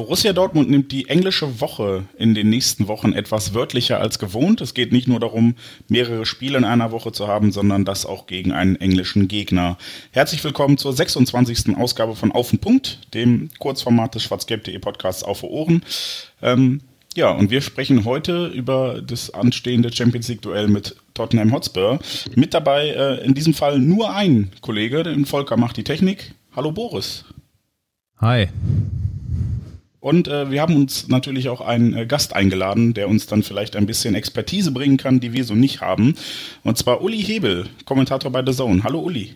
Borussia Dortmund nimmt die englische Woche in den nächsten Wochen etwas wörtlicher als gewohnt. Es geht nicht nur darum, mehrere Spiele in einer Woche zu haben, sondern das auch gegen einen englischen Gegner. Herzlich willkommen zur 26. Ausgabe von Auf den Punkt, dem Kurzformat des schwarzgelb.de Podcasts Auf Ohren. Ähm, ja, und wir sprechen heute über das anstehende Champions League Duell mit Tottenham Hotspur. Mit dabei äh, in diesem Fall nur ein Kollege, denn Volker macht die Technik. Hallo Boris. Hi. Und äh, wir haben uns natürlich auch einen äh, Gast eingeladen, der uns dann vielleicht ein bisschen Expertise bringen kann, die wir so nicht haben. Und zwar Uli Hebel, Kommentator bei The Zone. Hallo Uli.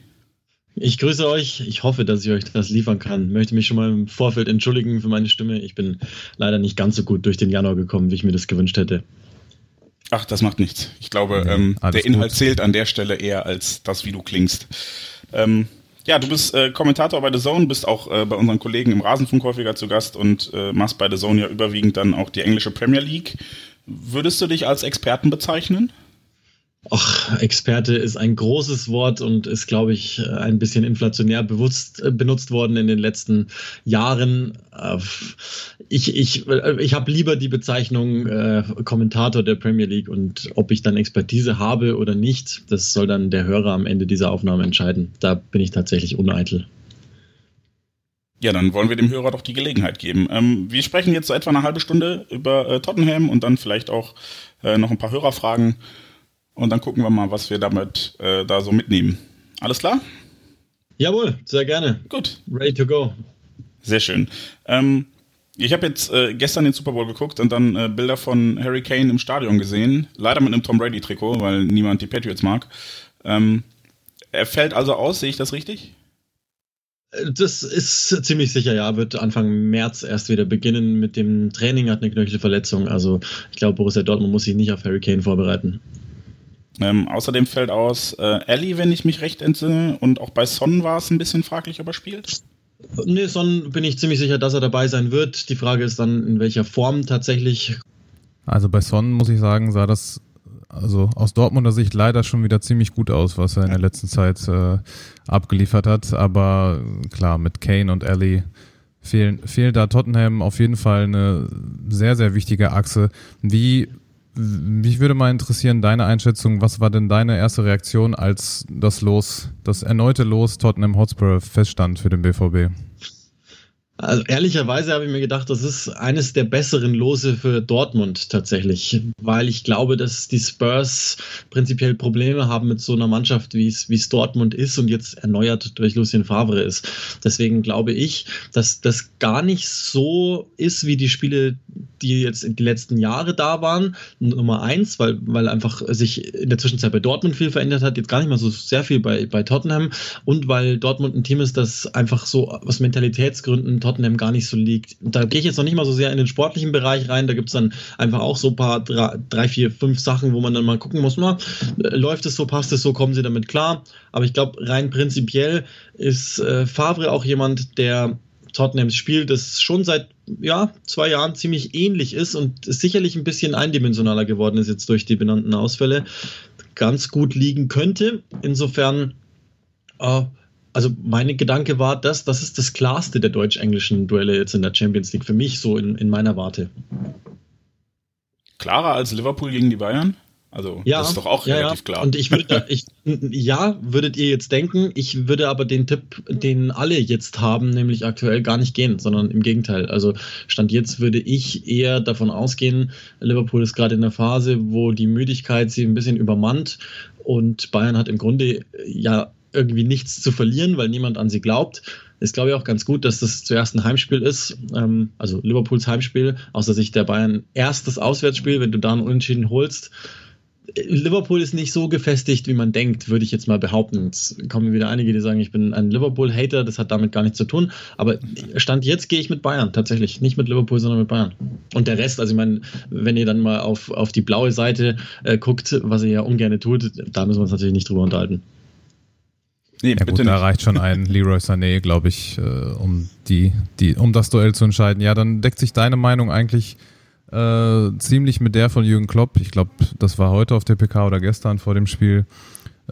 Ich grüße euch. Ich hoffe, dass ich euch das liefern kann. Möchte mich schon mal im Vorfeld entschuldigen für meine Stimme. Ich bin leider nicht ganz so gut durch den Januar gekommen, wie ich mir das gewünscht hätte. Ach, das macht nichts. Ich glaube, ähm, der Inhalt gut. zählt an der Stelle eher als das, wie du klingst. Ähm, ja, du bist äh, Kommentator bei The Zone, bist auch äh, bei unseren Kollegen im Rasenfunk häufiger zu Gast und äh, machst bei The Zone ja überwiegend dann auch die englische Premier League. Würdest du dich als Experten bezeichnen? Ach, Experte ist ein großes Wort und ist, glaube ich, ein bisschen inflationär bewusst äh, benutzt worden in den letzten Jahren. Äh, ich, ich, ich habe lieber die Bezeichnung äh, Kommentator der Premier League und ob ich dann Expertise habe oder nicht, das soll dann der Hörer am Ende dieser Aufnahme entscheiden. Da bin ich tatsächlich uneitel. Ja, dann wollen wir dem Hörer doch die Gelegenheit geben. Ähm, wir sprechen jetzt so etwa eine halbe Stunde über äh, Tottenham und dann vielleicht auch äh, noch ein paar Hörerfragen. Und dann gucken wir mal, was wir damit äh, da so mitnehmen. Alles klar? Jawohl, sehr gerne. Gut. Ready to go. Sehr schön. Ähm, ich habe jetzt äh, gestern den Super Bowl geguckt und dann äh, Bilder von Harry Kane im Stadion gesehen. Leider mit einem Tom Brady-Trikot, weil niemand die Patriots mag. Ähm, er fällt also aus, sehe ich das richtig? Das ist ziemlich sicher, ja. Wird Anfang März erst wieder beginnen mit dem Training, hat eine Knöchelverletzung. Also ich glaube, Borussia Dortmund muss sich nicht auf Harry Kane vorbereiten. Ähm, außerdem fällt aus äh, Ellie, wenn ich mich recht entsinne, und auch bei Son war es ein bisschen fraglich, ob er spielt. Nee, Son bin ich ziemlich sicher, dass er dabei sein wird. Die Frage ist dann, in welcher Form tatsächlich. Also bei Son muss ich sagen, sah das also aus Dortmunder Sicht leider schon wieder ziemlich gut aus, was er in der letzten Zeit äh, abgeliefert hat. Aber klar, mit Kane und Ellie fehlen, fehlt da Tottenham auf jeden Fall eine sehr, sehr wichtige Achse. Wie mich würde mal interessieren, deine Einschätzung, was war denn deine erste Reaktion, als das Los, das erneute Los Tottenham Hotspur feststand für den BVB? Also ehrlicherweise habe ich mir gedacht, das ist eines der besseren Lose für Dortmund tatsächlich, weil ich glaube, dass die Spurs prinzipiell Probleme haben mit so einer Mannschaft, wie es, wie es Dortmund ist und jetzt erneuert durch Lucien Favre ist. Deswegen glaube ich, dass das gar nicht so ist wie die Spiele, die jetzt in die letzten Jahre da waren. Nummer eins, weil, weil einfach sich in der Zwischenzeit bei Dortmund viel verändert hat, jetzt gar nicht mal so sehr viel bei, bei Tottenham und weil Dortmund ein Team ist, das einfach so aus Mentalitätsgründen Tottenham gar nicht so liegt. Da gehe ich jetzt noch nicht mal so sehr in den sportlichen Bereich rein. Da gibt es dann einfach auch so ein paar drei, vier, fünf Sachen, wo man dann mal gucken muss, na, läuft es so, passt es so, kommen sie damit klar. Aber ich glaube, rein prinzipiell ist äh, Favre auch jemand, der Tottenhams Spiel, das schon seit ja, zwei Jahren ziemlich ähnlich ist und sicherlich ein bisschen eindimensionaler geworden ist jetzt durch die benannten Ausfälle, ganz gut liegen könnte. Insofern äh, also mein Gedanke war, dass das ist das klarste der deutsch-englischen Duelle jetzt in der Champions League für mich so in, in meiner Warte. Klarer als Liverpool gegen die Bayern? Also ja, das ist doch auch ja, relativ ja. klar. Und ich würde, ich, ja, würdet ihr jetzt denken, ich würde aber den Tipp, den alle jetzt haben, nämlich aktuell gar nicht gehen, sondern im Gegenteil. Also Stand jetzt würde ich eher davon ausgehen, Liverpool ist gerade in der Phase, wo die Müdigkeit sie ein bisschen übermannt und Bayern hat im Grunde ja irgendwie nichts zu verlieren, weil niemand an sie glaubt. Ist, glaube ich, auch ganz gut, dass das zuerst ein Heimspiel ist, ähm, also Liverpools Heimspiel, aus der Sicht der Bayern erstes Auswärtsspiel, wenn du da einen Unentschieden holst. Liverpool ist nicht so gefestigt, wie man denkt, würde ich jetzt mal behaupten. Es kommen wieder einige, die sagen, ich bin ein Liverpool-Hater, das hat damit gar nichts zu tun. Aber Stand jetzt gehe ich mit Bayern, tatsächlich. Nicht mit Liverpool, sondern mit Bayern. Und der Rest, also ich meine, wenn ihr dann mal auf, auf die blaue Seite äh, guckt, was ihr ja ungern tut, da müssen wir uns natürlich nicht drüber unterhalten. Nee, ja, gut, nicht. da reicht schon ein Leroy Sané, glaube ich, äh, um die, die, um das Duell zu entscheiden. Ja, dann deckt sich deine Meinung eigentlich äh, ziemlich mit der von Jürgen Klopp. Ich glaube, das war heute auf der PK oder gestern vor dem Spiel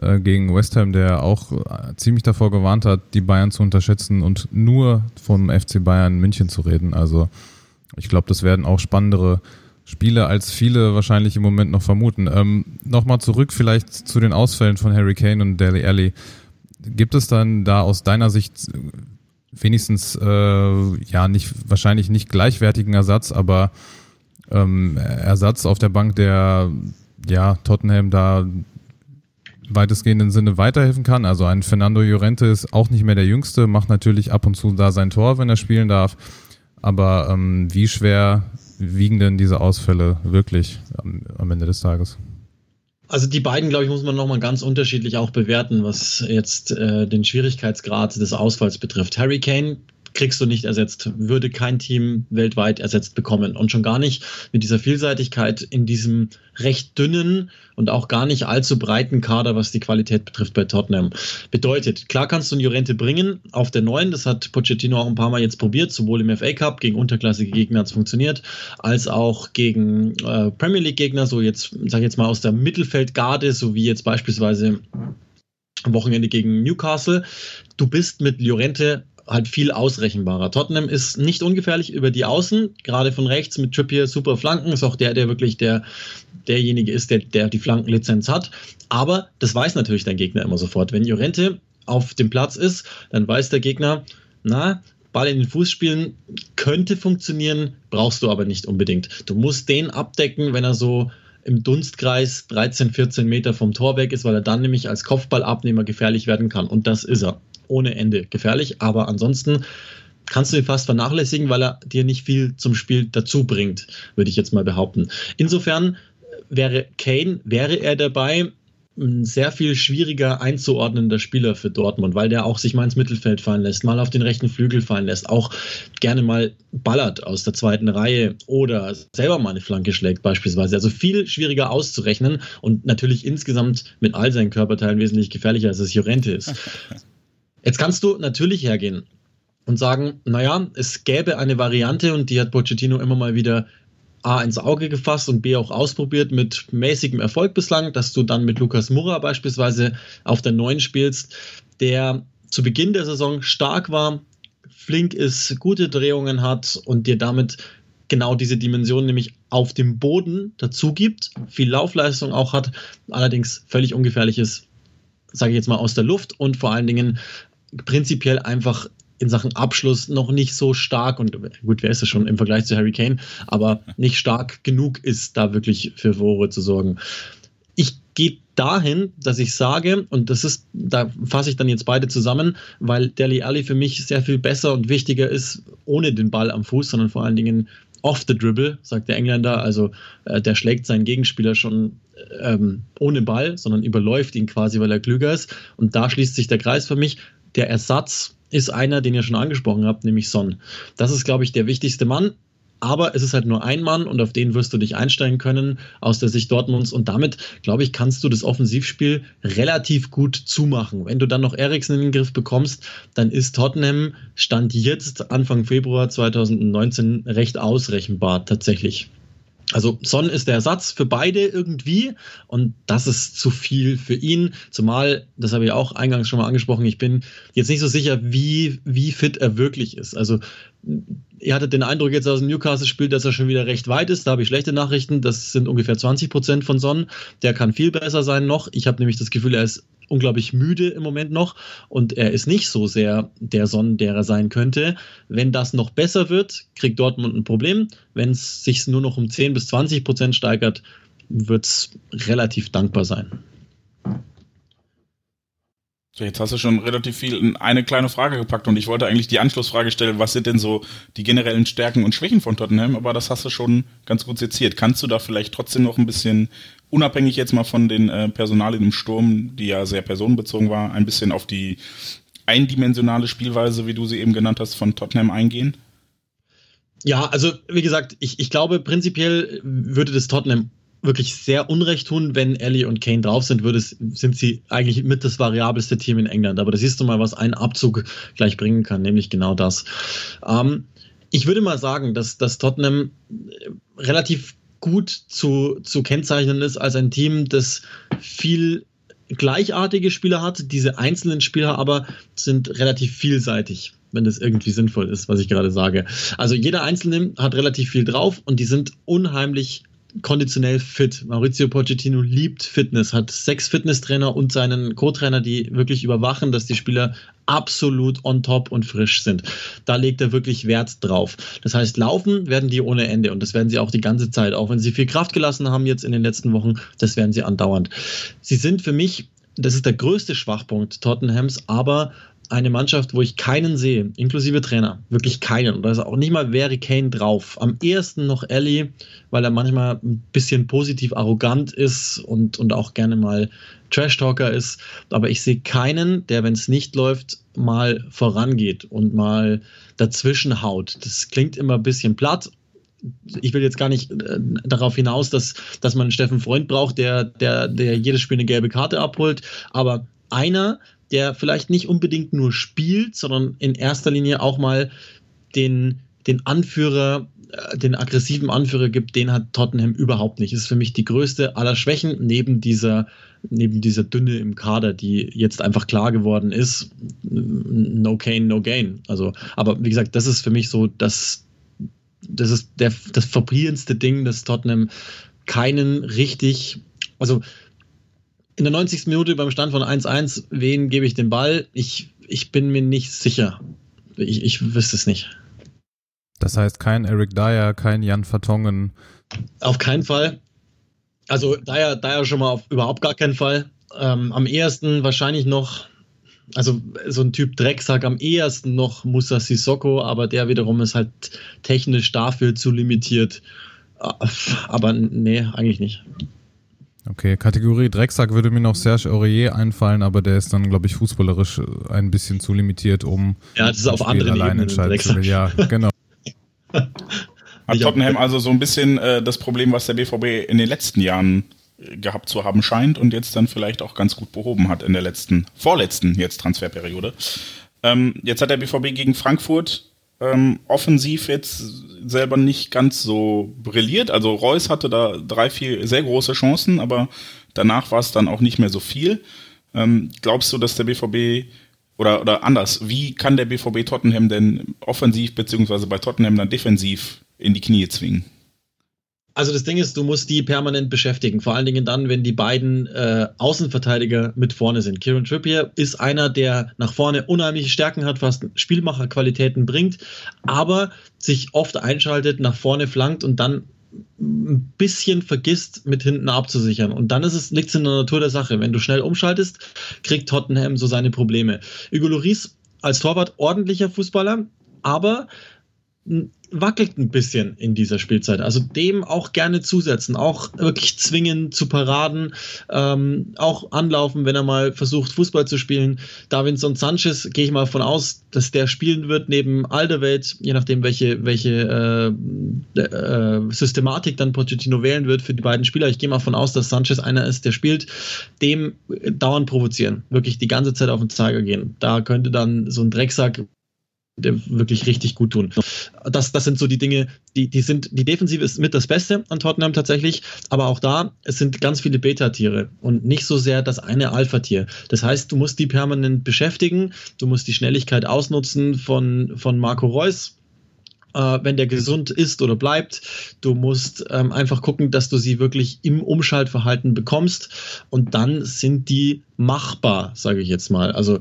äh, gegen West Ham, der auch äh, ziemlich davor gewarnt hat, die Bayern zu unterschätzen und nur vom FC Bayern München zu reden. Also ich glaube, das werden auch spannendere Spiele, als viele wahrscheinlich im Moment noch vermuten. Ähm, Nochmal zurück vielleicht zu den Ausfällen von Harry Kane und Dele Alli. Gibt es dann da aus deiner Sicht wenigstens äh, ja nicht wahrscheinlich nicht gleichwertigen Ersatz, aber ähm, Ersatz auf der Bank, der ja Tottenham da weitestgehenden Sinne weiterhelfen kann. Also ein Fernando Llorente ist auch nicht mehr der Jüngste, macht natürlich ab und zu da sein Tor, wenn er spielen darf. Aber ähm, wie schwer wiegen denn diese Ausfälle wirklich am, am Ende des Tages? Also die beiden, glaube ich, muss man nochmal ganz unterschiedlich auch bewerten, was jetzt äh, den Schwierigkeitsgrad des Ausfalls betrifft. Harry Kane kriegst du nicht ersetzt, würde kein Team weltweit ersetzt bekommen. Und schon gar nicht mit dieser Vielseitigkeit in diesem recht dünnen und auch gar nicht allzu breiten Kader, was die Qualität betrifft bei Tottenham. Bedeutet, klar kannst du einen Jorente bringen auf der neuen, das hat Pochettino auch ein paar Mal jetzt probiert, sowohl im FA Cup gegen unterklassige Gegner hat es funktioniert, als auch gegen äh, Premier League Gegner, so jetzt, sag ich jetzt mal aus der Mittelfeldgarde, so wie jetzt beispielsweise am Wochenende gegen Newcastle. Du bist mit Llorente halt viel ausrechenbarer. Tottenham ist nicht ungefährlich über die Außen, gerade von rechts mit Trippier super Flanken, ist auch der, der wirklich der, derjenige ist, der, der die Flankenlizenz hat. Aber das weiß natürlich dein Gegner immer sofort. Wenn Jorente auf dem Platz ist, dann weiß der Gegner, na, Ball in den Fuß spielen könnte funktionieren, brauchst du aber nicht unbedingt. Du musst den abdecken, wenn er so im Dunstkreis 13, 14 Meter vom Tor weg ist, weil er dann nämlich als Kopfballabnehmer gefährlich werden kann. Und das ist er ohne Ende gefährlich, aber ansonsten kannst du ihn fast vernachlässigen, weil er dir nicht viel zum Spiel dazu bringt, würde ich jetzt mal behaupten. Insofern wäre Kane, wäre er dabei, ein sehr viel schwieriger einzuordnender Spieler für Dortmund, weil der auch sich mal ins Mittelfeld fallen lässt, mal auf den rechten Flügel fallen lässt, auch gerne mal ballert aus der zweiten Reihe oder selber mal eine Flanke schlägt beispielsweise. Also viel schwieriger auszurechnen und natürlich insgesamt mit all seinen Körperteilen wesentlich gefährlicher, als es Jorente ist. Jetzt kannst du natürlich hergehen und sagen, naja, es gäbe eine Variante und die hat Pochettino immer mal wieder A ins Auge gefasst und B auch ausprobiert mit mäßigem Erfolg bislang, dass du dann mit Lukas Murra beispielsweise auf der neuen spielst, der zu Beginn der Saison stark war, flink ist, gute Drehungen hat und dir damit genau diese Dimension nämlich auf dem Boden dazu gibt, viel Laufleistung auch hat, allerdings völlig ungefährlich ist, sage ich jetzt mal aus der Luft und vor allen Dingen prinzipiell einfach in Sachen Abschluss noch nicht so stark und gut, wer ist es schon im Vergleich zu Harry Kane, aber nicht stark genug ist, da wirklich für Furore zu sorgen. Ich gehe dahin, dass ich sage, und das ist, da fasse ich dann jetzt beide zusammen, weil Deli Alli für mich sehr viel besser und wichtiger ist, ohne den Ball am Fuß, sondern vor allen Dingen off the dribble, sagt der Engländer. Also äh, der schlägt seinen Gegenspieler schon ähm, ohne Ball, sondern überläuft ihn quasi, weil er klüger ist. Und da schließt sich der Kreis für mich der Ersatz ist einer, den ihr schon angesprochen habt, nämlich Son. Das ist, glaube ich, der wichtigste Mann. Aber es ist halt nur ein Mann und auf den wirst du dich einstellen können aus der Sicht Dortmunds. Und damit, glaube ich, kannst du das Offensivspiel relativ gut zumachen. Wenn du dann noch Eriksen in den Griff bekommst, dann ist Tottenham Stand jetzt, Anfang Februar 2019, recht ausrechenbar tatsächlich. Also Son ist der Ersatz für beide irgendwie und das ist zu viel für ihn. Zumal, das habe ich auch eingangs schon mal angesprochen, ich bin jetzt nicht so sicher, wie, wie fit er wirklich ist. Also ihr hattet den Eindruck jetzt aus dem Newcastle-Spiel, dass er schon wieder recht weit ist. Da habe ich schlechte Nachrichten. Das sind ungefähr 20 Prozent von Son. Der kann viel besser sein noch. Ich habe nämlich das Gefühl, er ist unglaublich müde im Moment noch und er ist nicht so sehr der Son, der er sein könnte. Wenn das noch besser wird, kriegt Dortmund ein Problem. Wenn es sich nur noch um 10 bis 20 Prozent steigert, wird es relativ dankbar sein. So, jetzt hast du schon relativ viel in eine kleine Frage gepackt und ich wollte eigentlich die Anschlussfrage stellen, was sind denn so die generellen Stärken und Schwächen von Tottenham, aber das hast du schon ganz gut seziert. Kannst du da vielleicht trotzdem noch ein bisschen unabhängig jetzt mal von den äh, Personalien im Sturm, die ja sehr personenbezogen war, ein bisschen auf die eindimensionale Spielweise, wie du sie eben genannt hast, von Tottenham eingehen? Ja, also wie gesagt, ich, ich glaube, prinzipiell würde das Tottenham wirklich sehr Unrecht tun, wenn Ellie und Kane drauf sind, würde sind sie eigentlich mit das variabelste Team in England. Aber da siehst du mal, was ein Abzug gleich bringen kann, nämlich genau das. Ähm, ich würde mal sagen, dass, dass Tottenham relativ gut zu, zu kennzeichnen ist als ein Team, das viel gleichartige Spieler hat. Diese einzelnen Spieler aber sind relativ vielseitig, wenn das irgendwie sinnvoll ist, was ich gerade sage. Also jeder Einzelne hat relativ viel drauf und die sind unheimlich konditionell fit. Maurizio Pochettino liebt Fitness, hat sechs Fitnesstrainer und seinen Co-Trainer, die wirklich überwachen, dass die Spieler absolut on top und frisch sind. Da legt er wirklich Wert drauf. Das heißt, laufen werden die ohne Ende und das werden sie auch die ganze Zeit, auch wenn sie viel Kraft gelassen haben jetzt in den letzten Wochen, das werden sie andauernd. Sie sind für mich das ist der größte Schwachpunkt Tottenhams, aber eine Mannschaft, wo ich keinen sehe, inklusive Trainer, wirklich keinen. Und da ist auch nicht mal wäre Kane drauf. Am ehesten noch Ellie, weil er manchmal ein bisschen positiv arrogant ist und, und auch gerne mal Trash-Talker ist. Aber ich sehe keinen, der, wenn es nicht läuft, mal vorangeht und mal dazwischen haut. Das klingt immer ein bisschen platt. Ich will jetzt gar nicht äh, darauf hinaus, dass, dass man Steffen Freund braucht, der, der, der jedes Spiel eine gelbe Karte abholt. Aber einer, der vielleicht nicht unbedingt nur spielt, sondern in erster Linie auch mal den, den Anführer, äh, den aggressiven Anführer gibt, den hat Tottenham überhaupt nicht. Das ist für mich die größte aller Schwächen neben dieser, neben dieser Dünne im Kader, die jetzt einfach klar geworden ist. No Gain, no Gain. Also, aber wie gesagt, das ist für mich so das, das ist der, das verbrierendste Ding, dass Tottenham keinen richtig, also in der 90. Minute beim Stand von 1-1, wen gebe ich den Ball? Ich, ich bin mir nicht sicher. Ich, ich wüsste es nicht. Das heißt kein Eric Dyer, kein Jan Vertongen. Auf keinen Fall. Also Dyer, Dyer schon mal auf überhaupt gar keinen Fall. Ähm, am ehesten wahrscheinlich noch, also so ein Typ Drecksack, am ehesten noch Musa Sissoko, aber der wiederum ist halt technisch dafür zu limitiert. Äh, aber nee, eigentlich nicht. Okay, Kategorie Drecksack würde mir noch Serge Aurier einfallen, aber der ist dann, glaube ich, fußballerisch ein bisschen zu limitiert, um ja, das ist auf andere allein entscheiden zu will. Ja, genau. Hat Tottenham also so ein bisschen äh, das Problem, was der BVB in den letzten Jahren äh, gehabt zu haben scheint und jetzt dann vielleicht auch ganz gut behoben hat in der letzten, vorletzten jetzt Transferperiode. Ähm, jetzt hat der BVB gegen Frankfurt ähm, offensiv jetzt selber nicht ganz so brilliert. Also Reus hatte da drei, vier sehr große Chancen, aber danach war es dann auch nicht mehr so viel. Ähm, glaubst du, dass der BVB oder, oder anders, wie kann der BVB Tottenham denn offensiv beziehungsweise bei Tottenham dann defensiv in die Knie zwingen? Also das Ding ist, du musst die permanent beschäftigen. Vor allen Dingen dann, wenn die beiden äh, Außenverteidiger mit vorne sind. Kieran Trippier ist einer, der nach vorne unheimliche Stärken hat, fast Spielmacherqualitäten bringt, aber sich oft einschaltet, nach vorne flankt und dann ein bisschen vergisst, mit hinten abzusichern. Und dann ist es, liegt es in der Natur der Sache. Wenn du schnell umschaltest, kriegt Tottenham so seine Probleme. Hugo Lloris als Torwart ordentlicher Fußballer, aber wackelt ein bisschen in dieser Spielzeit. Also dem auch gerne zusetzen, auch wirklich zwingen zu Paraden, ähm, auch anlaufen, wenn er mal versucht, Fußball zu spielen. Davinson Sanchez gehe ich mal von aus, dass der spielen wird neben Alderweireld, je nachdem, welche, welche äh, äh, Systematik dann Pochettino wählen wird für die beiden Spieler. Ich gehe mal von aus, dass Sanchez einer ist, der spielt, dem dauernd provozieren, wirklich die ganze Zeit auf den Zeiger gehen. Da könnte dann so ein Drecksack wirklich richtig gut tun. Das, das sind so die Dinge, die, die sind, die Defensive ist mit das Beste an Tottenham tatsächlich, aber auch da, es sind ganz viele Beta-Tiere und nicht so sehr das eine Alpha-Tier. Das heißt, du musst die permanent beschäftigen, du musst die Schnelligkeit ausnutzen von, von Marco Reus, äh, wenn der gesund ist oder bleibt. Du musst ähm, einfach gucken, dass du sie wirklich im Umschaltverhalten bekommst und dann sind die machbar, sage ich jetzt mal. Also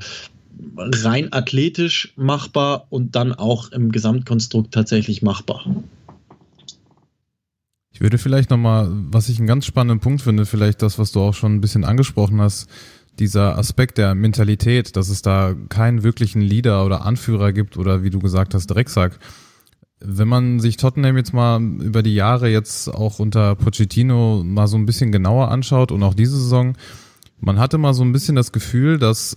rein athletisch machbar und dann auch im Gesamtkonstrukt tatsächlich machbar. Ich würde vielleicht nochmal, was ich einen ganz spannenden Punkt finde, vielleicht das, was du auch schon ein bisschen angesprochen hast, dieser Aspekt der Mentalität, dass es da keinen wirklichen Leader oder Anführer gibt oder wie du gesagt hast, Drecksack. Wenn man sich Tottenham jetzt mal über die Jahre jetzt auch unter Pochettino mal so ein bisschen genauer anschaut und auch diese Saison, man hatte mal so ein bisschen das Gefühl, dass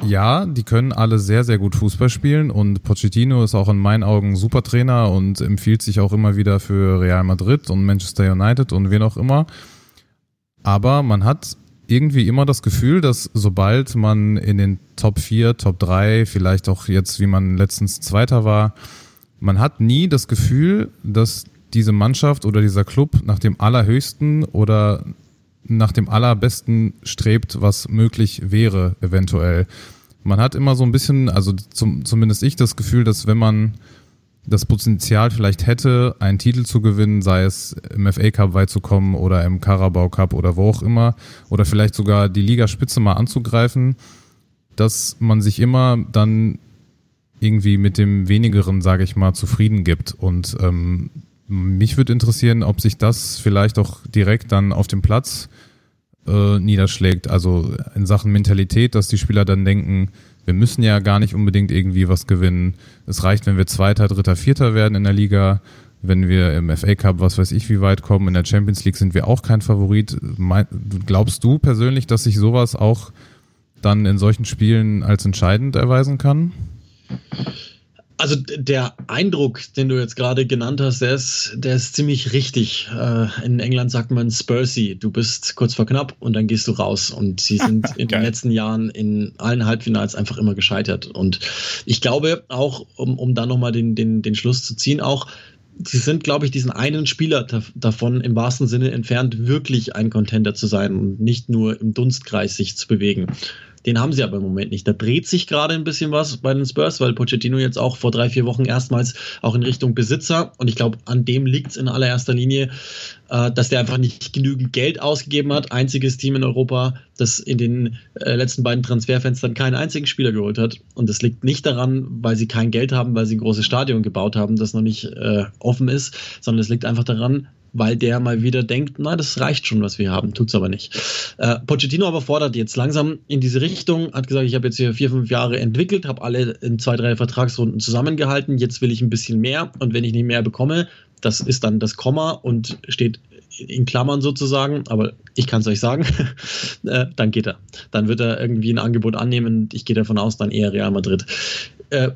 ja, die können alle sehr, sehr gut Fußball spielen und Pochettino ist auch in meinen Augen super Trainer und empfiehlt sich auch immer wieder für Real Madrid und Manchester United und wen auch immer. Aber man hat irgendwie immer das Gefühl, dass sobald man in den Top 4, Top 3, vielleicht auch jetzt, wie man letztens Zweiter war, man hat nie das Gefühl, dass diese Mannschaft oder dieser Club nach dem Allerhöchsten oder nach dem Allerbesten strebt, was möglich wäre, eventuell. Man hat immer so ein bisschen, also zum, zumindest ich das Gefühl, dass wenn man das Potenzial vielleicht hätte, einen Titel zu gewinnen, sei es im FA Cup weit zu kommen oder im Carabao Cup oder wo auch immer, oder vielleicht sogar die Ligaspitze mal anzugreifen, dass man sich immer dann irgendwie mit dem wenigeren, sage ich mal, zufrieden gibt. Und ähm, mich würde interessieren, ob sich das vielleicht auch direkt dann auf dem Platz äh, niederschlägt. Also in Sachen Mentalität, dass die Spieler dann denken, wir müssen ja gar nicht unbedingt irgendwie was gewinnen. Es reicht, wenn wir Zweiter, Dritter, Vierter werden in der Liga. Wenn wir im FA Cup, was weiß ich, wie weit kommen, in der Champions League sind wir auch kein Favorit. glaubst du persönlich, dass sich sowas auch dann in solchen Spielen als entscheidend erweisen kann? Also der Eindruck, den du jetzt gerade genannt hast, der ist, der ist ziemlich richtig. Äh, in England sagt man Spursy. Du bist kurz vor knapp und dann gehst du raus. Und sie sind in den letzten Jahren in allen Halbfinals einfach immer gescheitert. Und ich glaube auch, um, um da nochmal den, den, den Schluss zu ziehen, auch sie sind, glaube ich, diesen einen Spieler davon im wahrsten Sinne entfernt, wirklich ein Contender zu sein und nicht nur im Dunstkreis sich zu bewegen. Den haben sie aber im Moment nicht. Da dreht sich gerade ein bisschen was bei den Spurs, weil Pochettino jetzt auch vor drei, vier Wochen erstmals auch in Richtung Besitzer und ich glaube, an dem liegt es in allererster Linie, äh, dass der einfach nicht genügend Geld ausgegeben hat. Einziges Team in Europa, das in den äh, letzten beiden Transferfenstern keinen einzigen Spieler geholt hat. Und das liegt nicht daran, weil sie kein Geld haben, weil sie ein großes Stadion gebaut haben, das noch nicht äh, offen ist, sondern es liegt einfach daran, weil der mal wieder denkt, na, das reicht schon, was wir haben, tut's aber nicht. Äh, Pochettino aber fordert jetzt langsam in diese Richtung, hat gesagt, ich habe jetzt hier vier, fünf Jahre entwickelt, habe alle in zwei, drei Vertragsrunden zusammengehalten, jetzt will ich ein bisschen mehr und wenn ich nicht mehr bekomme, das ist dann das Komma und steht in Klammern sozusagen, aber ich kann es euch sagen, äh, dann geht er. Dann wird er irgendwie ein Angebot annehmen. Ich gehe davon aus, dann eher Real Madrid. Äh,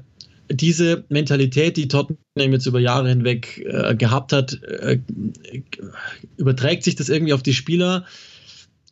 diese Mentalität, die Tottenham jetzt über Jahre hinweg äh, gehabt hat, äh, überträgt sich das irgendwie auf die Spieler?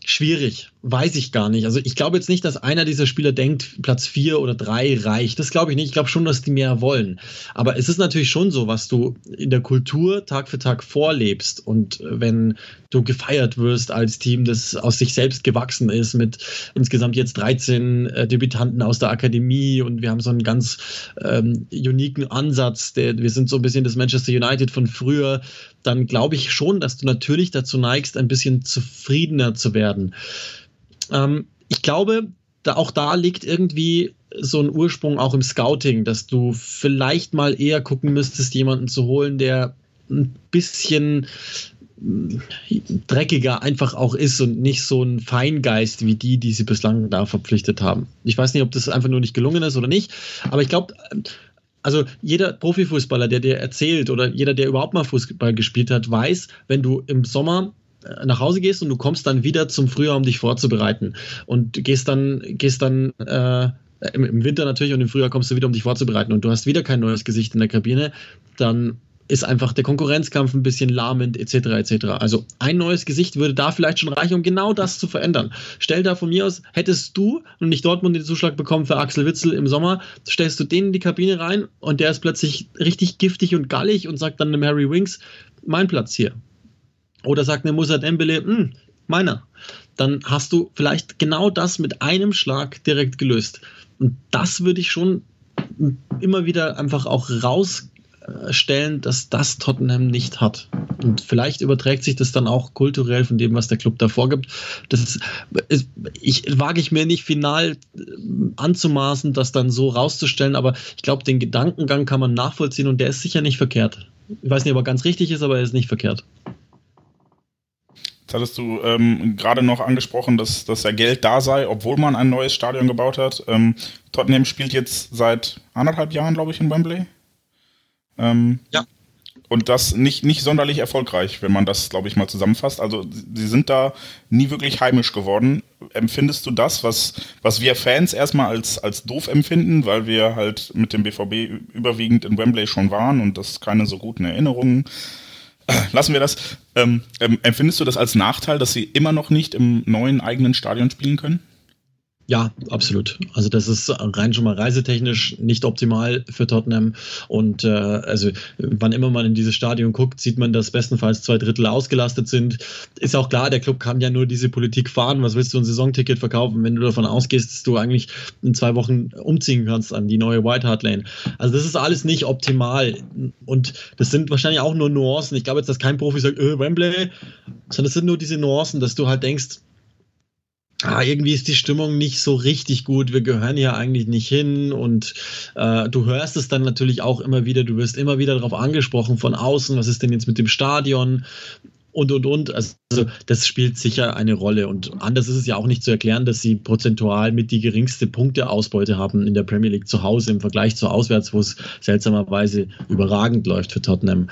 Schwierig, weiß ich gar nicht. Also ich glaube jetzt nicht, dass einer dieser Spieler denkt, Platz vier oder drei reicht. Das glaube ich nicht. Ich glaube schon, dass die mehr wollen. Aber es ist natürlich schon so, was du in der Kultur Tag für Tag vorlebst. Und wenn du gefeiert wirst als Team, das aus sich selbst gewachsen ist, mit insgesamt jetzt 13 äh, Debütanten aus der Akademie und wir haben so einen ganz ähm, uniken Ansatz. Der, wir sind so ein bisschen das Manchester United von früher dann glaube ich schon, dass du natürlich dazu neigst, ein bisschen zufriedener zu werden. Ähm, ich glaube, da, auch da liegt irgendwie so ein Ursprung auch im Scouting, dass du vielleicht mal eher gucken müsstest, jemanden zu holen, der ein bisschen mm, dreckiger einfach auch ist und nicht so ein Feingeist wie die, die sie bislang da verpflichtet haben. Ich weiß nicht, ob das einfach nur nicht gelungen ist oder nicht, aber ich glaube, also jeder Profifußballer, der dir erzählt oder jeder, der überhaupt mal Fußball gespielt hat, weiß, wenn du im Sommer äh, nach Hause gehst und du kommst dann wieder zum Frühjahr, um dich vorzubereiten. Und gehst dann, gehst dann äh, im Winter natürlich und im Frühjahr kommst du wieder, um dich vorzubereiten. Und du hast wieder kein neues Gesicht in der Kabine, dann ist einfach der Konkurrenzkampf ein bisschen lahmend, etc. etc. Also ein neues Gesicht würde da vielleicht schon reichen, um genau das zu verändern. Stell da von mir aus, hättest du und nicht Dortmund den Zuschlag bekommen für Axel Witzel im Sommer, stellst du den in die Kabine rein und der ist plötzlich richtig giftig und gallig und sagt dann einem Harry Winks, mein Platz hier. Oder sagt einem Musa Dembele, hm, meiner. Dann hast du vielleicht genau das mit einem Schlag direkt gelöst. Und das würde ich schon immer wieder einfach auch raus stellen, dass das Tottenham nicht hat. Und vielleicht überträgt sich das dann auch kulturell von dem, was der Club da vorgibt. Das ist, ich wage ich mir nicht final äh, anzumaßen, das dann so rauszustellen, aber ich glaube, den Gedankengang kann man nachvollziehen und der ist sicher nicht verkehrt. Ich weiß nicht, ob er ganz richtig ist, aber er ist nicht verkehrt. Jetzt hattest du ähm, gerade noch angesprochen, dass, dass ja Geld da sei, obwohl man ein neues Stadion gebaut hat. Ähm, Tottenham spielt jetzt seit anderthalb Jahren, glaube ich, in Wembley. Ähm, ja. Und das nicht, nicht sonderlich erfolgreich, wenn man das, glaube ich, mal zusammenfasst. Also sie sind da nie wirklich heimisch geworden. empfindest du das, was, was wir Fans erstmal als, als doof empfinden, weil wir halt mit dem BVB überwiegend in Wembley schon waren und das keine so guten Erinnerungen Lassen wir das. Ähm, ähm, empfindest du das als Nachteil, dass sie immer noch nicht im neuen eigenen Stadion spielen können? Ja, absolut. Also das ist rein schon mal reisetechnisch nicht optimal für Tottenham. Und äh, also wann immer man in dieses Stadion guckt, sieht man, dass bestenfalls zwei Drittel ausgelastet sind. Ist auch klar, der Club kann ja nur diese Politik fahren. Was willst du ein Saisonticket verkaufen, wenn du davon ausgehst, dass du eigentlich in zwei Wochen umziehen kannst an die neue White Hart Lane? Also das ist alles nicht optimal. Und das sind wahrscheinlich auch nur Nuancen. Ich glaube jetzt, dass kein Profi sagt, äh, Wembley, sondern das sind nur diese Nuancen, dass du halt denkst, ah, irgendwie ist die Stimmung nicht so richtig gut, wir gehören ja eigentlich nicht hin. Und äh, du hörst es dann natürlich auch immer wieder, du wirst immer wieder darauf angesprochen von außen, was ist denn jetzt mit dem Stadion? Und und und. Also das spielt sicher eine Rolle. Und anders ist es ja auch nicht zu erklären, dass sie prozentual mit die geringste Punkteausbeute haben in der Premier League zu Hause im Vergleich zu auswärts, wo es seltsamerweise überragend läuft für Tottenham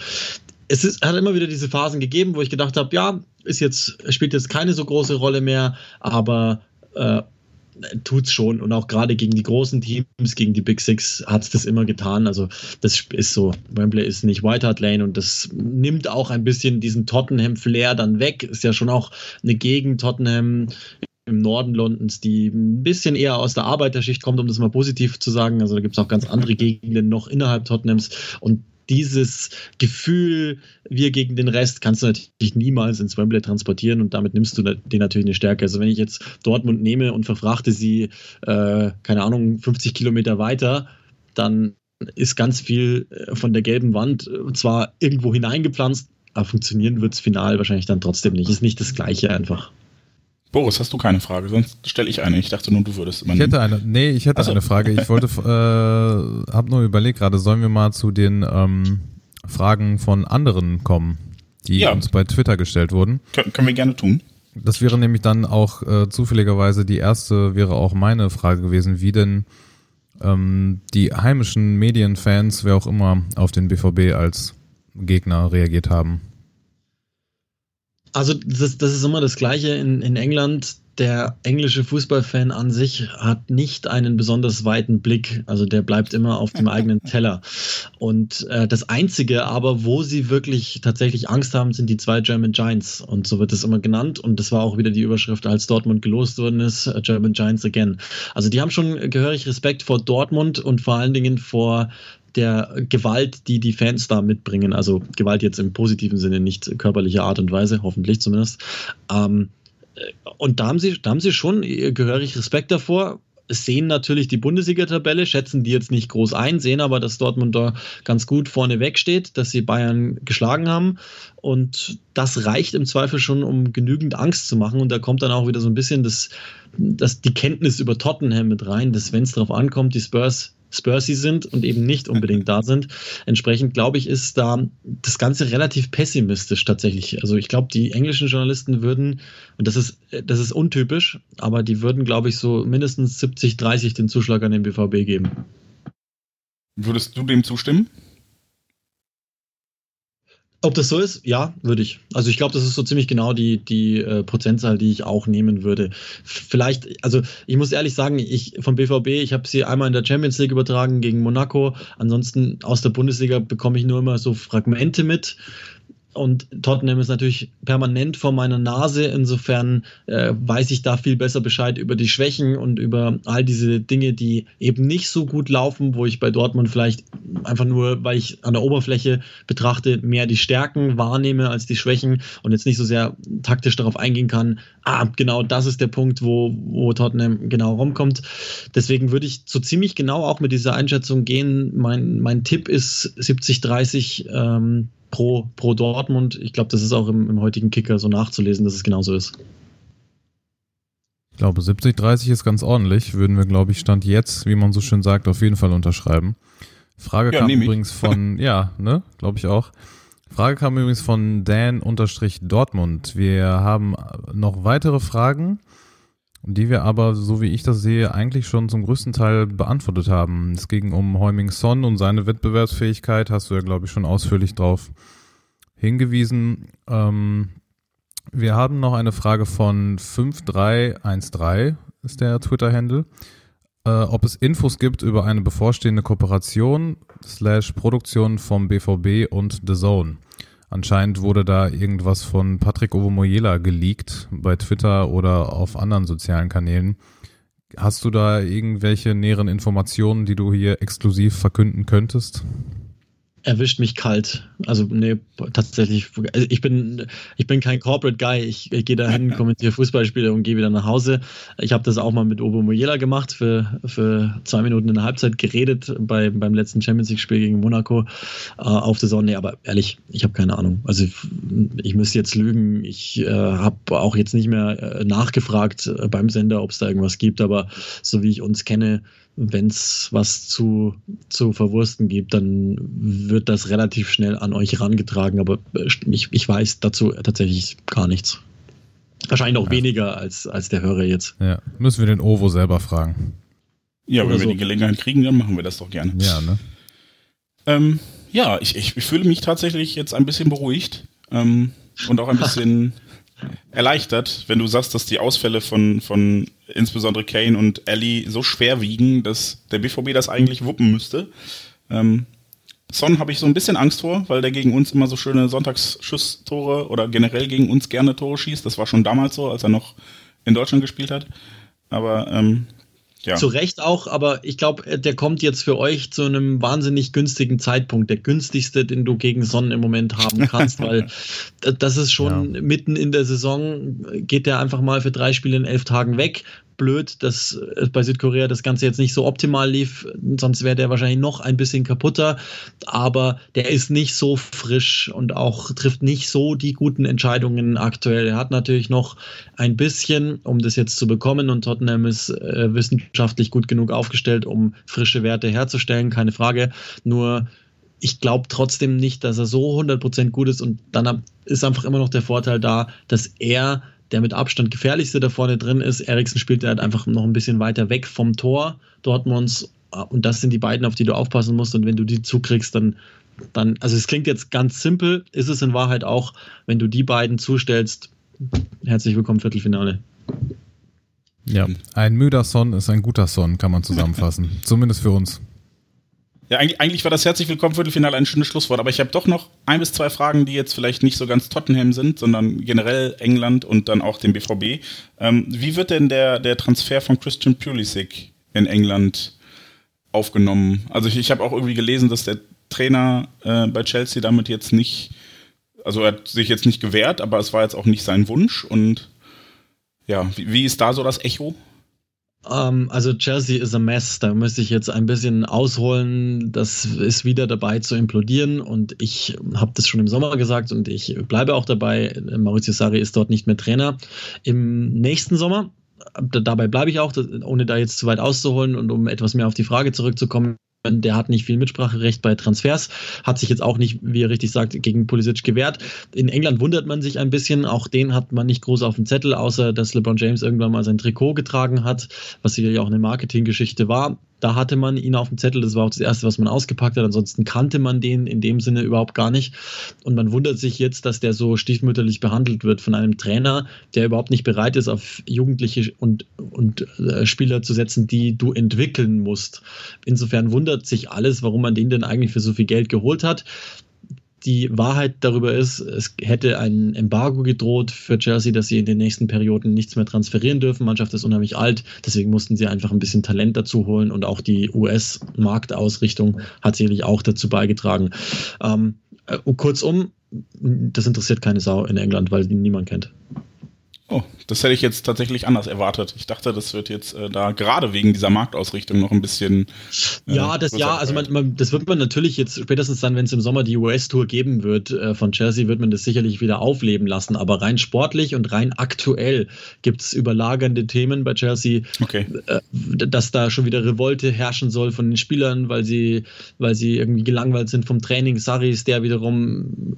es ist, hat immer wieder diese Phasen gegeben, wo ich gedacht habe, ja, ist jetzt, spielt jetzt keine so große Rolle mehr, aber äh, tut's schon. Und auch gerade gegen die großen Teams, gegen die Big Six, hat es das immer getan. Also das ist so, Wembley ist nicht White Hart Lane und das nimmt auch ein bisschen diesen Tottenham-Flair dann weg. Ist ja schon auch eine Gegend Tottenham im Norden Londons, die ein bisschen eher aus der Arbeiterschicht kommt, um das mal positiv zu sagen. Also da gibt es auch ganz andere Gegenden noch innerhalb Tottenhams und dieses Gefühl, wir gegen den Rest, kannst du natürlich niemals ins Wembley transportieren und damit nimmst du dir natürlich eine Stärke. Also wenn ich jetzt Dortmund nehme und verfrachte sie, äh, keine Ahnung, 50 Kilometer weiter, dann ist ganz viel äh, von der gelben Wand äh, zwar irgendwo hineingepflanzt, aber funktionieren wird es final wahrscheinlich dann trotzdem nicht. Ist nicht das Gleiche einfach. Boris, hast du keine Frage? Sonst stelle ich eine. Ich dachte nur, du würdest immer. Ich hätte eine. Nee, ich hätte also. eine Frage. Ich wollte, äh, habe nur überlegt gerade, sollen wir mal zu den ähm, Fragen von anderen kommen, die ja. uns bei Twitter gestellt wurden? Kön können wir gerne tun. Das wäre nämlich dann auch äh, zufälligerweise die erste, wäre auch meine Frage gewesen, wie denn ähm, die heimischen Medienfans, wer auch immer, auf den BVB als Gegner reagiert haben. Also das, das ist immer das Gleiche in, in England. Der englische Fußballfan an sich hat nicht einen besonders weiten Blick. Also der bleibt immer auf dem eigenen Teller. Und äh, das Einzige aber, wo sie wirklich tatsächlich Angst haben, sind die zwei German Giants. Und so wird es immer genannt. Und das war auch wieder die Überschrift, als Dortmund gelost worden ist, äh, German Giants again. Also die haben schon gehörig Respekt vor Dortmund und vor allen Dingen vor der Gewalt, die die Fans da mitbringen. Also Gewalt jetzt im positiven Sinne, nicht körperliche Art und Weise, hoffentlich zumindest. Ähm, und da haben, sie, da haben sie schon gehörig Respekt davor. Sehen natürlich die Bundesliga-Tabelle, schätzen die jetzt nicht groß ein, sehen aber, dass Dortmund da ganz gut vorne weg steht, dass sie Bayern geschlagen haben. Und das reicht im Zweifel schon, um genügend Angst zu machen. Und da kommt dann auch wieder so ein bisschen das, das, die Kenntnis über Tottenham mit rein, dass wenn es darauf ankommt, die Spurs Spursy sind und eben nicht unbedingt da sind. Entsprechend glaube ich, ist da das Ganze relativ pessimistisch tatsächlich. Also ich glaube, die englischen Journalisten würden, und das ist, das ist untypisch, aber die würden, glaube ich, so mindestens 70, 30 den Zuschlag an den BVB geben. Würdest du dem zustimmen? Ob das so ist? Ja, würde ich. Also ich glaube, das ist so ziemlich genau die, die äh, Prozentzahl, die ich auch nehmen würde. Vielleicht, also ich muss ehrlich sagen, ich vom BVB, ich habe sie einmal in der Champions League übertragen gegen Monaco. Ansonsten aus der Bundesliga bekomme ich nur immer so Fragmente mit. Und Tottenham ist natürlich permanent vor meiner Nase. Insofern äh, weiß ich da viel besser Bescheid über die Schwächen und über all diese Dinge, die eben nicht so gut laufen, wo ich bei Dortmund vielleicht einfach nur, weil ich an der Oberfläche betrachte, mehr die Stärken wahrnehme als die Schwächen und jetzt nicht so sehr taktisch darauf eingehen kann. Ah, genau das ist der Punkt, wo, wo Tottenham genau rumkommt. Deswegen würde ich so ziemlich genau auch mit dieser Einschätzung gehen. Mein, mein Tipp ist 70-30. Ähm, pro, pro Dortmund. Ich glaube, das ist auch im, im heutigen Kicker so nachzulesen, dass es genauso ist. Ich glaube, 70-30 ist ganz ordentlich. Würden wir, glaube ich, Stand jetzt, wie man so schön sagt, auf jeden Fall unterschreiben. Frage ja, kam übrigens von, ja, ne, glaube ich auch. Frage kam übrigens von Dan-Dortmund. Wir haben noch weitere Fragen die wir aber, so wie ich das sehe, eigentlich schon zum größten Teil beantwortet haben. Es ging um Heuming Son und seine Wettbewerbsfähigkeit, hast du ja, glaube ich, schon ausführlich drauf hingewiesen. Ähm, Wir haben noch eine Frage von 5313, ist der Twitter-Handle. Äh, ob es Infos gibt über eine bevorstehende Kooperation slash Produktion vom BVB und The Zone. Anscheinend wurde da irgendwas von Patrick Ovomoyela geleakt bei Twitter oder auf anderen sozialen Kanälen. Hast du da irgendwelche näheren Informationen, die du hier exklusiv verkünden könntest? Erwischt mich kalt. Also nee, tatsächlich. Also ich bin, ich bin kein Corporate Guy. Ich, ich gehe dahin, kommentiere Fußballspiele und gehe wieder nach Hause. Ich habe das auch mal mit Obo Moyela gemacht, für, für zwei Minuten in der Halbzeit geredet bei, beim letzten Champions League-Spiel gegen Monaco äh, auf der Sonne. Nee, aber ehrlich, ich habe keine Ahnung. Also ich, ich müsste jetzt lügen. Ich äh, habe auch jetzt nicht mehr äh, nachgefragt äh, beim Sender, ob es da irgendwas gibt. Aber so wie ich uns kenne, wenn es was zu, zu verwursten gibt, dann wird das relativ schnell an euch herangetragen, aber ich, ich weiß dazu tatsächlich gar nichts. Wahrscheinlich noch ja. weniger als, als der Hörer jetzt. Ja, müssen wir den Ovo selber fragen. Ja, Oder wenn so. wir die Gelegenheit kriegen, dann machen wir das doch gerne. Ja, ne? Ähm, ja, ich, ich fühle mich tatsächlich jetzt ein bisschen beruhigt ähm, und auch ein bisschen erleichtert, wenn du sagst, dass die Ausfälle von, von insbesondere Kane und Ellie so schwer wiegen, dass der BVB das eigentlich wuppen müsste. Ähm, Son habe ich so ein bisschen Angst vor, weil der gegen uns immer so schöne Sonntagsschuss-Tore oder generell gegen uns gerne Tore schießt. Das war schon damals so, als er noch in Deutschland gespielt hat. Aber ähm, ja. Zu Recht auch, aber ich glaube, äh, der kommt jetzt für euch zu einem wahnsinnig günstigen Zeitpunkt. Der günstigste, den du gegen Sonnen im Moment haben kannst, weil das ist schon ja. mitten in der Saison, geht der einfach mal für drei Spiele in elf Tagen weg blöd, dass äh, bei Südkorea das Ganze jetzt nicht so optimal lief. Sonst wäre der wahrscheinlich noch ein bisschen kaputter. Aber der ist nicht so frisch und auch trifft nicht so die guten Entscheidungen aktuell. Er hat natürlich noch ein bisschen, um das jetzt zu bekommen. Und Tottenham ist äh, wissenschaftlich gut genug aufgestellt, um frische Werte herzustellen, keine Frage. Nur ich glaube trotzdem nicht, dass er so 100% gut ist und dann ist einfach immer noch der Vorteil da, dass er der mit Abstand gefährlichste da vorne drin ist. Eriksen spielt halt einfach noch ein bisschen weiter weg vom Tor Dortmunds. Und das sind die beiden, auf die du aufpassen musst. Und wenn du die zukriegst, dann, dann, also es klingt jetzt ganz simpel, ist es in Wahrheit auch, wenn du die beiden zustellst, herzlich willkommen Viertelfinale. Ja, ein müder Son ist ein guter Son, kann man zusammenfassen. Zumindest für uns. Ja, eigentlich, eigentlich war das herzlich willkommen Viertelfinale ein schönes Schlusswort, aber ich habe doch noch ein bis zwei Fragen, die jetzt vielleicht nicht so ganz Tottenham sind, sondern generell England und dann auch den BVB. Ähm, wie wird denn der, der Transfer von Christian Pulisic in England aufgenommen? Also ich, ich habe auch irgendwie gelesen, dass der Trainer äh, bei Chelsea damit jetzt nicht, also er hat sich jetzt nicht gewehrt, aber es war jetzt auch nicht sein Wunsch und ja, wie, wie ist da so das Echo? Um, ähm, also Chelsea ist a mess. Da müsste ich jetzt ein bisschen ausholen. Das ist wieder dabei zu implodieren und ich habe das schon im Sommer gesagt und ich bleibe auch dabei. Maurizio Sarri ist dort nicht mehr Trainer. Im nächsten Sommer, dabei bleibe ich auch, ohne da jetzt zu weit auszuholen und um etwas mehr auf die Frage zurückzukommen, der hat nicht viel Mitspracherecht bei Transfers, hat sich jetzt auch nicht, wie er richtig sagt, gegen Pulisic gewehrt. In England wundert man sich ein bisschen, auch den hat man nicht groß auf dem Zettel, außer dass LeBron James irgendwann mal sein Trikot getragen hat, was sicherlich auch eine Marketinggeschichte war. Da hatte man ihn auf dem Zettel, das war auch das Erste, was man ausgepackt hat. Ansonsten kannte man den in dem Sinne überhaupt gar nicht. Und man wundert sich jetzt, dass der so stiefmütterlich behandelt wird von einem Trainer, der überhaupt nicht bereit ist, auf Jugendliche und, und äh, Spieler zu setzen, die du entwickeln musst. Insofern wundert sich alles, warum man den denn eigentlich für so viel Geld geholt hat die Wahrheit darüber ist, es hätte ein Embargo gedroht für Chelsea, dass sie in den nächsten Perioden nichts mehr transferieren dürfen. Die Mannschaft ist unheimlich alt, deswegen mussten sie einfach ein bisschen Talent dazu holen und auch die US-Marktausrichtung hat sicherlich auch dazu beigetragen. Ähm, äh, kurzum, das interessiert keine Sau in England, weil ihn niemand kennt. Oh, das hätte ich jetzt tatsächlich anders erwartet. Ich dachte, das wird jetzt äh, da gerade wegen dieser Marktausrichtung noch ein bisschen. Äh, ja, das ja, also man, man, das wird man natürlich jetzt spätestens dann, wenn es im Sommer die US-Tour geben wird äh, von Chelsea, wird man das sicherlich wieder aufleben lassen. Aber rein sportlich und rein aktuell gibt es überlagernde Themen bei Chelsea, okay. äh, dass da schon wieder Revolte herrschen soll von den Spielern, weil sie, weil sie irgendwie gelangweilt sind vom Training. Saris, der wiederum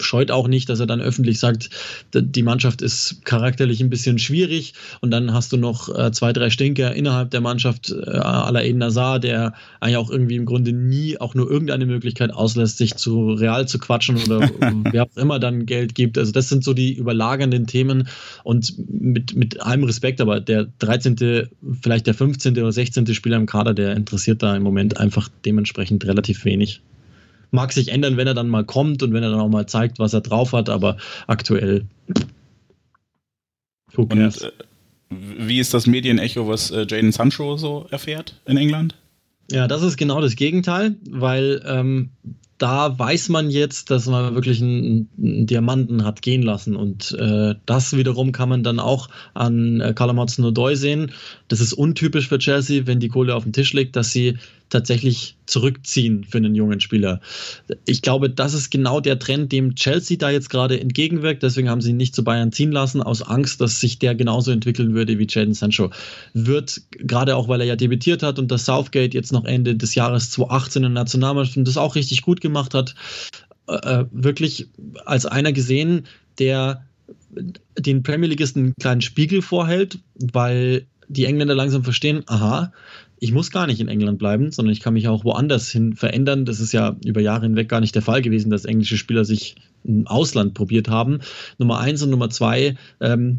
scheut auch nicht, dass er dann öffentlich sagt, die Mannschaft ist charakteristisch charakterlich ein bisschen schwierig. Und dann hast du noch äh, zwei, drei Stinker innerhalb der Mannschaft, äh, Alain Nazar, der eigentlich auch irgendwie im Grunde nie auch nur irgendeine Möglichkeit auslässt, sich zu Real zu quatschen oder wer auch immer dann Geld gibt. Also das sind so die überlagernden Themen. Und mit, mit allem Respekt, aber der 13., vielleicht der 15. oder 16. Spieler im Kader, der interessiert da im Moment einfach dementsprechend relativ wenig. Mag sich ändern, wenn er dann mal kommt und wenn er dann auch mal zeigt, was er drauf hat, aber aktuell. Und äh, wie ist das Medienecho, was äh, Jaden Sancho so erfährt in England? Ja, das ist genau das Gegenteil, weil ähm, da weiß man jetzt, dass man wirklich einen, einen Diamanten hat gehen lassen. Und äh, das wiederum kann man dann auch an äh, Kalamotz Nodoi sehen. Das ist untypisch für Chelsea, wenn die Kohle auf dem Tisch liegt, dass sie tatsächlich zurückziehen für einen jungen Spieler. Ich glaube, das ist genau der Trend, dem Chelsea da jetzt gerade entgegenwirkt. Deswegen haben sie ihn nicht zu Bayern ziehen lassen, aus Angst, dass sich der genauso entwickeln würde wie Jadon Sancho. Wird, gerade auch weil er ja debütiert hat und das Southgate jetzt noch Ende des Jahres 2018 in der Nationalmannschaft das auch richtig gut gemacht hat, äh, äh, wirklich als einer gesehen, der den Premier Leagueisten einen kleinen Spiegel vorhält, weil die Engländer langsam verstehen, aha, ich muss gar nicht in England bleiben, sondern ich kann mich auch woanders hin verändern. Das ist ja über Jahre hinweg gar nicht der Fall gewesen, dass englische Spieler sich im Ausland probiert haben. Nummer eins und Nummer zwei, ähm,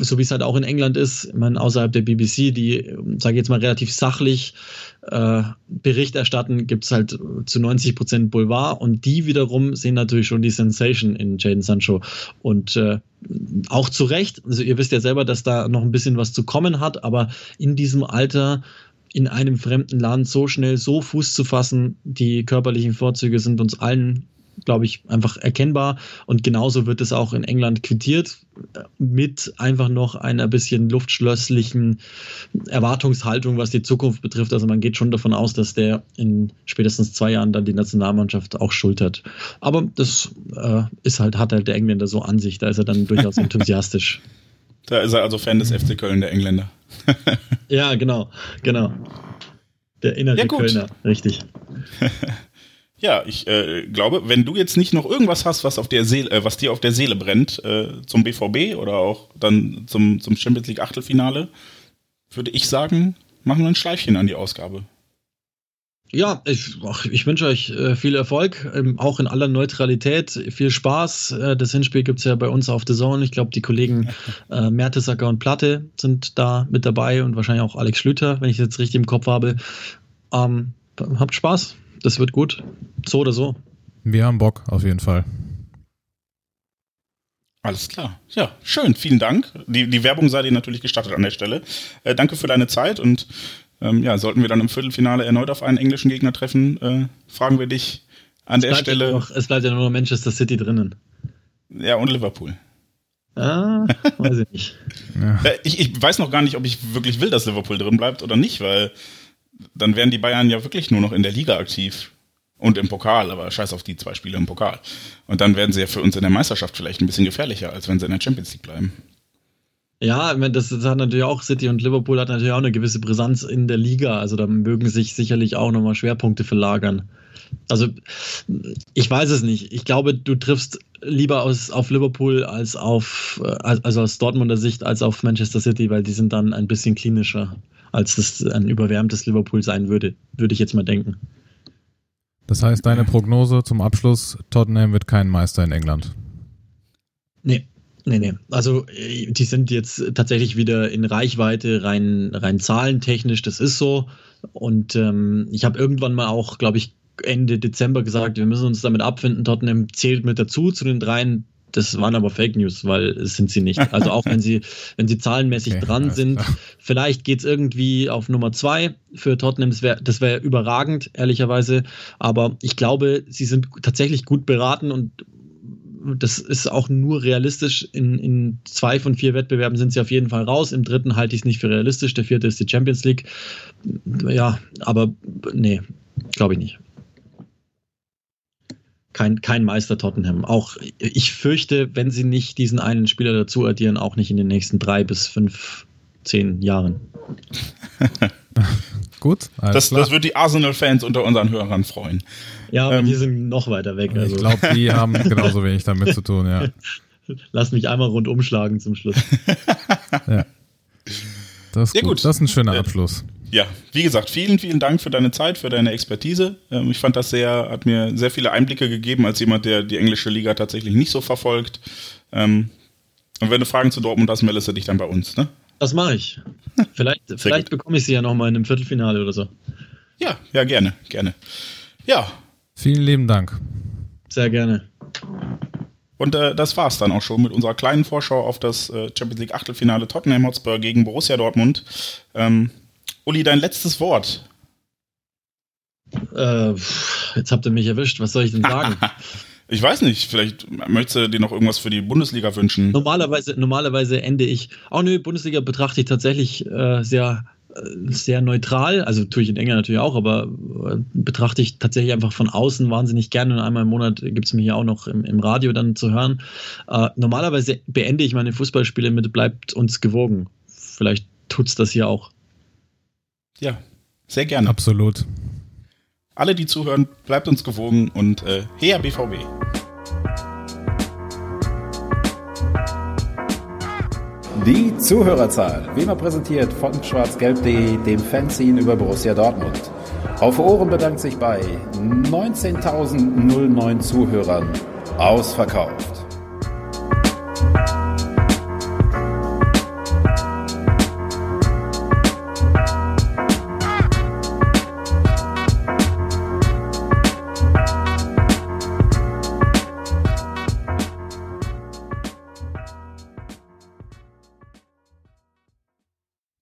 so wie es halt auch in England ist, ich außerhalb der BBC, die, sage ich jetzt mal, relativ sachlich äh, Bericht erstatten, gibt es halt zu 90 Prozent Boulevard und die wiederum sehen natürlich schon die Sensation in Jaden Sancho und äh, auch zu Recht. Also ihr wisst ja selber, dass da noch ein bisschen was zu kommen hat, aber in diesem Alter in einem fremden Land so schnell so Fuß zu fassen. Die körperlichen Vorzüge sind uns allen, glaube ich, einfach erkennbar. Und genauso wird es auch in England quittiert mit einfach noch einer bisschen luftschlösslichen Erwartungshaltung, was die Zukunft betrifft. Also man geht schon davon aus, dass der in spätestens zwei Jahren dann die Nationalmannschaft auch schultert. Aber das äh, ist halt, hat halt der Engländer so an sich. Da ist er dann durchaus enthusiastisch. Da ist er also Fan des FC Köln, der Engländer. ja, genau, genau. Der innere ja, Kölner, richtig. ja, ich äh, glaube, wenn du jetzt nicht noch irgendwas hast, was, auf der Seele, äh, was dir auf der Seele brennt, äh, zum BVB oder auch dann zum, zum Champions League Achtelfinale, würde ich sagen, machen wir ein Schleifchen an die Ausgabe. Ja, ich, ich wünsche euch äh, viel Erfolg, ähm, auch in aller Neutralität. Viel Spaß. Äh, das Hinspiel gibt es ja bei uns auf The Zone. Ich glaube, die Kollegen äh, Mertesacker und Platte sind da mit dabei und wahrscheinlich auch Alex Schlüter, wenn ich es jetzt richtig im Kopf habe. Ähm, habt Spaß. Das wird gut. So oder so. Wir haben Bock, auf jeden Fall. Alles klar. Ja, schön. Vielen Dank. Die, die Werbung sei dir natürlich gestattet an der Stelle. Äh, danke für deine Zeit und ähm, ja, sollten wir dann im Viertelfinale erneut auf einen englischen Gegner treffen, äh, fragen wir dich an es der Stelle. Noch, es bleibt ja nur noch Manchester City drinnen. Ja, und Liverpool. Ah, weiß ich nicht. ja. Äh, ich, ich weiß noch gar nicht, ob ich wirklich will, dass Liverpool drin bleibt oder nicht, weil dann wären die Bayern ja wirklich nur noch in der Liga aktiv. Und im Pokal, aber scheiß auf die zwei Spiele im Pokal. Und dann werden sie ja für uns in der Meisterschaft vielleicht ein bisschen gefährlicher, als wenn sie in der Champions League bleiben. Ja, das, das hat natürlich auch City und Liverpool hat natürlich auch eine gewisse Brisanz in der Liga. Also da mögen sich sicherlich auch nochmal Schwerpunkte verlagern. Also ich weiß es nicht. Ich glaube, du triffst lieber aus, auf Liverpool als auf, also aus Dortmunder Sicht als auf Manchester City, weil die sind dann ein bisschen klinischer, als das ein überwärmtes Liverpool sein würde, würde ich jetzt mal denken. Das heißt, deine Prognose zum Abschluss, Tottenham wird kein Meister in England. Nee, Nee, nee. Also äh, die sind jetzt tatsächlich wieder in Reichweite, rein, rein zahlentechnisch, das ist so. Und ähm, ich habe irgendwann mal auch, glaube ich, Ende Dezember gesagt, wir müssen uns damit abfinden, Tottenham zählt mit dazu zu den dreien. Das waren aber Fake News, weil es sind sie nicht. Also auch wenn sie, wenn sie zahlenmäßig okay, dran sind, vielleicht geht es irgendwie auf Nummer zwei für Tottenham. Das wäre wär überragend, ehrlicherweise. Aber ich glaube, sie sind tatsächlich gut beraten und das ist auch nur realistisch. In, in zwei von vier Wettbewerben sind sie auf jeden Fall raus. Im dritten halte ich es nicht für realistisch. Der vierte ist die Champions League. Ja, aber nee, glaube ich nicht. Kein, kein Meister Tottenham. Auch ich fürchte, wenn sie nicht diesen einen Spieler dazu addieren, auch nicht in den nächsten drei bis fünf, zehn Jahren. Gut. Das, das wird die Arsenal-Fans unter unseren Hörern freuen. Ja, aber ähm, die sind noch weiter weg. Also. Ich glaube, die haben genauso wenig damit zu tun, ja. lass mich einmal rundum schlagen zum Schluss. ja. Das ist, Ja, gut. gut. das ist ein schöner Äh, Abschluss. Ja, wie gesagt, vielen, vielen Dank für deine Zeit, für deine Expertise. Ähm, Ich fand das sehr, hat mir sehr viele Einblicke gegeben als jemand, der die englische Liga tatsächlich nicht so verfolgt. Ähm, Und wenn du Fragen zu Dortmund hast, meldest du dich dann bei uns, ne? Das mache ich. Vielleicht, vielleicht bekomme ich sie ja nochmal in einem Viertelfinale oder so. Ja, ja, gerne, gerne. Ja, Vielen lieben Dank. Sehr gerne. und äh, das war's dann auch schon mit unserer kleinen Vorschau auf das äh, Champions League Achtelfinale Tottenham Hotspur gegen Borussia Dortmund. Ähm, Uli, dein letztes Wort. Äh, jetzt habt ihr mich erwischt. Was soll ich denn sagen? Ich weiß nicht, vielleicht möchtest du dir noch irgendwas für die Bundesliga wünschen. normalerweise, normalerweise ende ich. Oh nö, Bundesliga betrachte ich tatsächlich äh, sehr, äh, sehr neutral. Also tue ich in England natürlich auch, aber äh, betrachte ich tatsächlich einfach von außen wahnsinnig gerne. Und einmal im Monat gibt es mich hier auch noch im, im Radio dann zu hören. Äh, normalerweise beende ich meine Fußballspiele mit bleibt uns gewogen. Vielleicht tut's das hier auch. Ja, sehr gerne. Absolut. Alle, die zuhören, bleibt uns gewogen und äh, her BVB. Die Zuhörerzahl, wie immer präsentiert von schwarzgelb.de, dem Fanzine über Borussia Dortmund. Auf Ohren bedankt sich bei 19.009 Zuhörern ausverkauft.